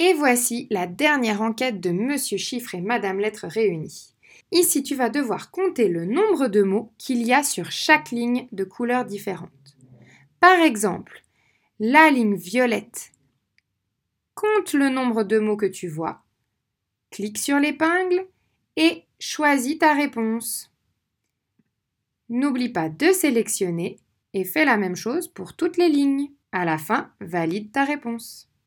Et voici la dernière enquête de Monsieur Chiffre et Madame Lettre réunis. Ici, tu vas devoir compter le nombre de mots qu'il y a sur chaque ligne de couleurs différentes. Par exemple, la ligne violette. Compte le nombre de mots que tu vois. Clique sur l'épingle et choisis ta réponse. N'oublie pas de sélectionner et fais la même chose pour toutes les lignes. À la fin, valide ta réponse.